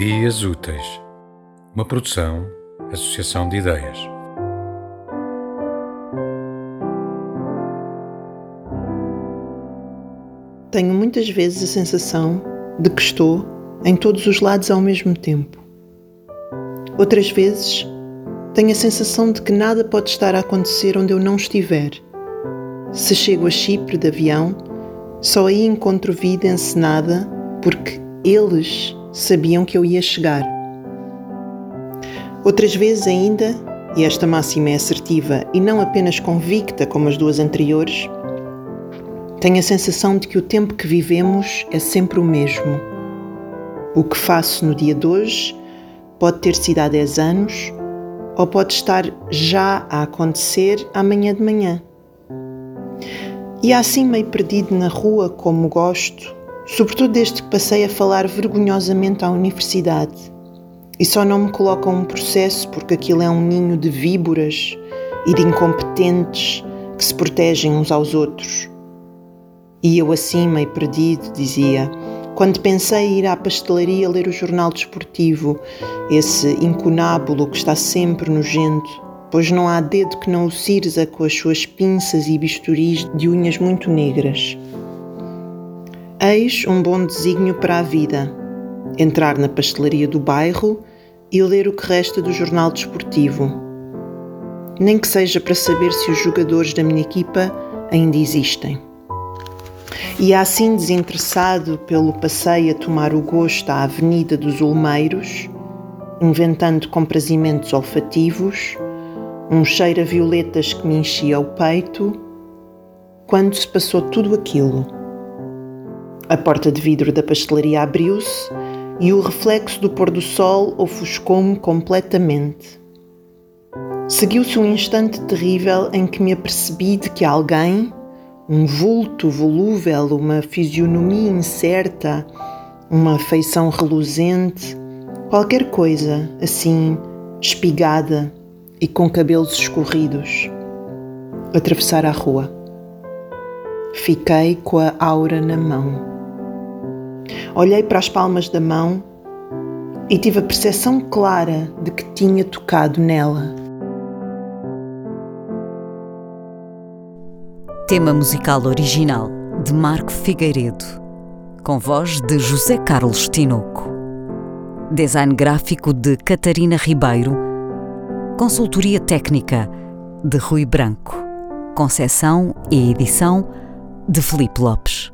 Ideias Úteis, uma produção, associação de ideias. Tenho muitas vezes a sensação de que estou em todos os lados ao mesmo tempo. Outras vezes tenho a sensação de que nada pode estar a acontecer onde eu não estiver. Se chego a Chipre de avião, só aí encontro vida encenada porque eles sabiam que eu ia chegar. Outras vezes ainda, e esta máxima é assertiva e não apenas convicta como as duas anteriores, tenho a sensação de que o tempo que vivemos é sempre o mesmo. O que faço no dia de hoje pode ter sido há 10 anos ou pode estar já a acontecer amanhã de manhã. E assim meio perdido na rua como gosto, sobretudo desde que passei a falar vergonhosamente à universidade. E só não me colocam um processo porque aquilo é um ninho de víboras e de incompetentes que se protegem uns aos outros. E eu assim, meio perdido, dizia, quando pensei ir à pastelaria ler o jornal desportivo, esse incunábulo que está sempre nojento, pois não há dedo que não o cirza com as suas pinças e bisturis de unhas muito negras. Eis um bom desígnio para a vida: entrar na pastelaria do bairro e ler o que resta do jornal desportivo. Nem que seja para saber se os jogadores da minha equipa ainda existem. E assim desinteressado pelo passeio a tomar o gosto à Avenida dos Olmeiros, inventando comprazimentos olfativos, um cheiro a violetas que me enchia o peito, quando se passou tudo aquilo a porta de vidro da pastelaria abriu-se e o reflexo do pôr do sol ofuscou-me completamente. Seguiu-se um instante terrível em que me apercebi de que alguém, um vulto volúvel, uma fisionomia incerta, uma feição reluzente, qualquer coisa assim, espigada e com cabelos escorridos, atravessar a rua. Fiquei com a aura na mão. Olhei para as palmas da mão e tive a percepção clara de que tinha tocado nela. Tema musical original de Marco Figueiredo, com voz de José Carlos Tinoco. Design gráfico de Catarina Ribeiro. Consultoria técnica de Rui Branco. Concessão e edição de Felipe Lopes.